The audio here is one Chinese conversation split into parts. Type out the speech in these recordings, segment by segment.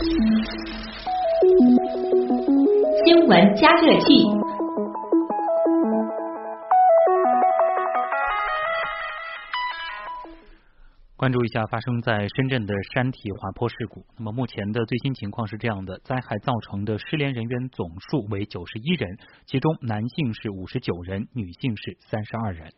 新闻加热器。关注一下发生在深圳的山体滑坡事故。那么目前的最新情况是这样的：灾害造成的失联人员总数为九十一人，其中男性是五十九人，女性是三十二人。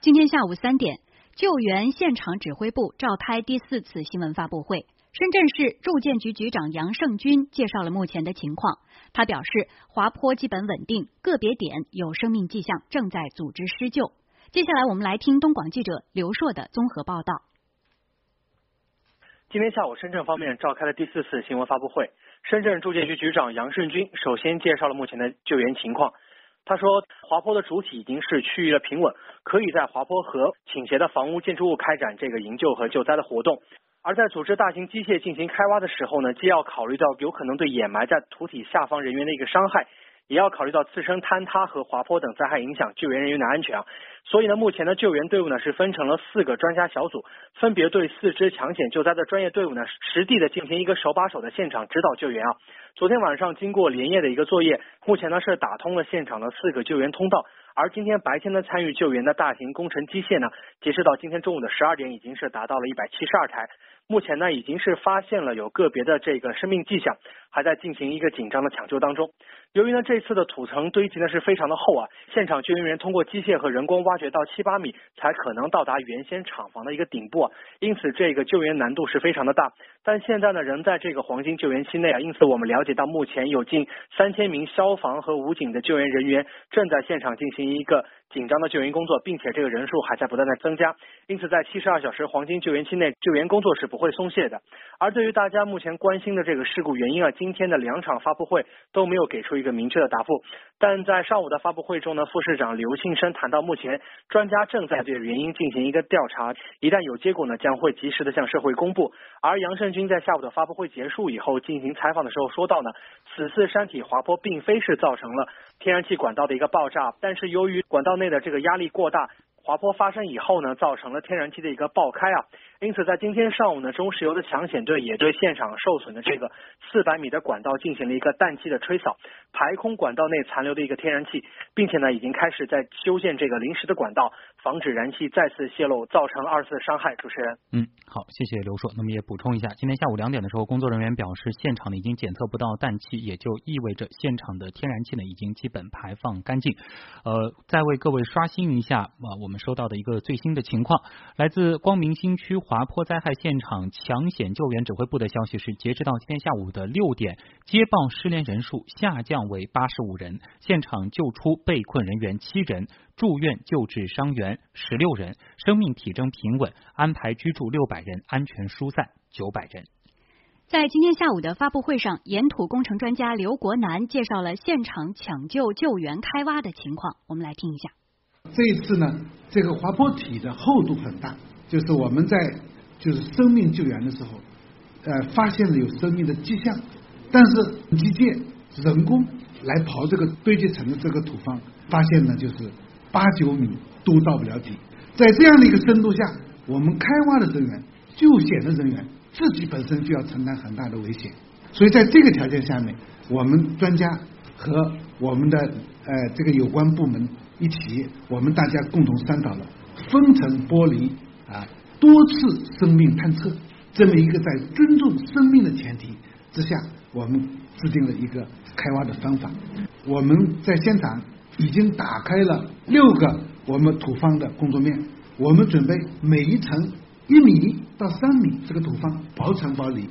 今天下午三点，救援现场指挥部召开第四次新闻发布会。深圳市住建局局长杨胜军介绍了目前的情况。他表示，滑坡基本稳定，个别点有生命迹象，正在组织施救。接下来，我们来听东广记者刘硕的综合报道。今天下午，深圳方面召开了第四次新闻发布会。深圳住建局局长杨胜军首先介绍了目前的救援情况。他说，滑坡的主体已经是趋于了平稳，可以在滑坡和倾斜的房屋建筑物开展这个营救和救灾的活动。而在组织大型机械进行开挖的时候呢，既要考虑到有可能对掩埋在土体下方人员的一个伤害。也要考虑到自身坍塌和滑坡等灾害影响救援人员的安全啊，所以呢，目前的救援队伍呢是分成了四个专家小组，分别对四支抢险救灾的专业队伍呢实地的进行一个手把手的现场指导救援啊。昨天晚上经过连夜的一个作业，目前呢是打通了现场的四个救援通道，而今天白天呢参与救援的大型工程机械呢，截止到今天中午的十二点，已经是达到了一百七十二台。目前呢，已经是发现了有个别的这个生命迹象，还在进行一个紧张的抢救当中。由于呢这次的土层堆积呢是非常的厚啊，现场救援员通过机械和人工挖掘到七八米，才可能到达原先厂房的一个顶部，因此这个救援难度是非常的大。但现在呢仍在这个黄金救援期内啊，因此我们了解到目前有近三千名消防和武警的救援人员正在现场进行一个。紧张的救援工作，并且这个人数还在不断的增加，因此在七十二小时黄金救援期内，救援工作是不会松懈的。而对于大家目前关心的这个事故原因啊，今天的两场发布会都没有给出一个明确的答复。但在上午的发布会中呢，副市长刘庆生谈到，目前专家正在对原因进行一个调查，一旦有结果呢，将会及时的向社会公布。而杨胜军在下午的发布会结束以后进行采访的时候说到呢，此次山体滑坡并非是造成了天然气管道的一个爆炸，但是由于管道内的这个压力过大。滑坡发生以后呢，造成了天然气的一个爆开啊，因此在今天上午呢，中石油的抢险队也对现场受损的这个四百米的管道进行了一个氮气的吹扫，排空管道内残留的一个天然气，并且呢，已经开始在修建这个临时的管道，防止燃气再次泄漏，造成二次伤害。主持人，嗯，好，谢谢刘硕。那么也补充一下，今天下午两点的时候，工作人员表示，现场呢已经检测不到氮气，也就意味着现场的天然气呢已经基本排放干净。呃，再为各位刷新一下啊，我们收到的一个最新的情况，来自光明新区滑坡灾害现场抢险救援指挥部的消息是，截止到今天下午的六点，接报失联人数下降为八十五人，现场救出被困人员七人，住院救治伤员十六人，生命体征平稳，安排居住六百人，安全疏散九百人。在今天下午的发布会上，岩土工程专家刘国南介绍了现场抢救救援开挖的情况，我们来听一下。这一次呢，这个滑坡体的厚度很大，就是我们在就是生命救援的时候，呃，发现了有生命的迹象，但是机械人工来刨这个堆积层的这个土方，发现呢就是八九米都到不了底，在这样的一个深度下，我们开挖的人员、救险的人员自己本身就要承担很大的危险，所以在这个条件下面，我们专家和我们的呃这个有关部门。一起，我们大家共同商讨了分层剥离啊，多次生命探测这么一个在尊重生命的前提之下，我们制定了一个开挖的方法。我们在现场已经打开了六个我们土方的工作面，我们准备每一层一米到三米这个土方薄层剥离，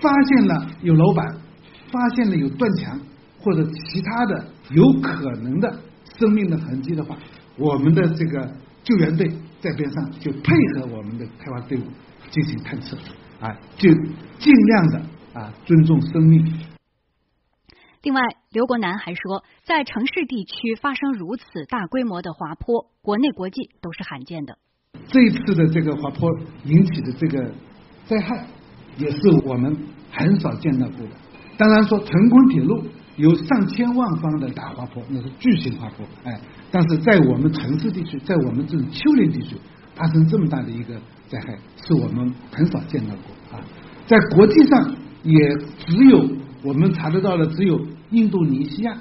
发现了有楼板，发现了有断墙或者其他的有可能的。生命的痕迹的话，我们的这个救援队在边上就配合我们的开发队伍进行探测，啊，就尽量的啊尊重生命。另外，刘国南还说，在城市地区发生如此大规模的滑坡，国内国际都是罕见的。这一次的这个滑坡引起的这个灾害，也是我们很少见到过的。当然说，成昆铁路。有上千万方的大滑坡，那是巨型滑坡，哎，但是在我们城市地区，在我们这种丘陵地区发生这么大的一个灾害，是我们很少见到过啊。在国际上也只有我们查得到的只有印度尼西亚，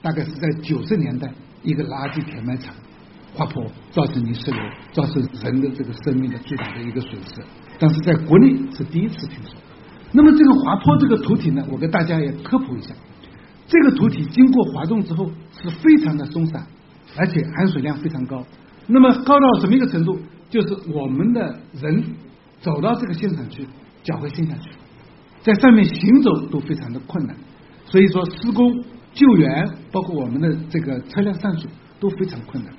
大概是在九十年代一个垃圾填埋场滑坡造成泥石流，造成人的这个生命的巨大的一个损失，但是在国内是第一次听说。那么这个滑坡这个土体呢，我给大家也科普一下，这个土体经过滑动之后是非常的松散，而且含水量非常高。那么高到什么一个程度？就是我们的人走到这个现场去，脚会陷下去，在上面行走都非常的困难。所以说，施工、救援，包括我们的这个车辆上水都非常困难。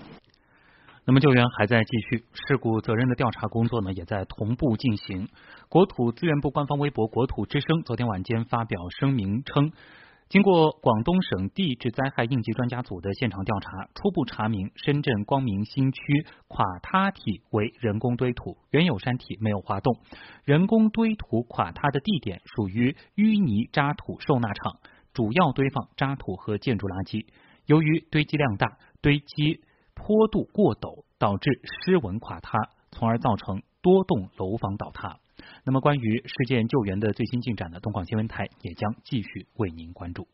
那么救援还在继续，事故责任的调查工作呢也在同步进行。国土资源部官方微博“国土之声”昨天晚间发表声明称。经过广东省地质灾害应急专家组的现场调查，初步查明深圳光明新区垮塌体为人工堆土，原有山体没有滑动。人工堆土垮塌的地点属于淤泥渣土收纳场，主要堆放渣土和建筑垃圾。由于堆积量大，堆积坡度过陡，导致失稳垮塌，从而造成多栋楼房倒塌。那么，关于事件救援的最新进展呢？东广新闻台也将继续为您关注。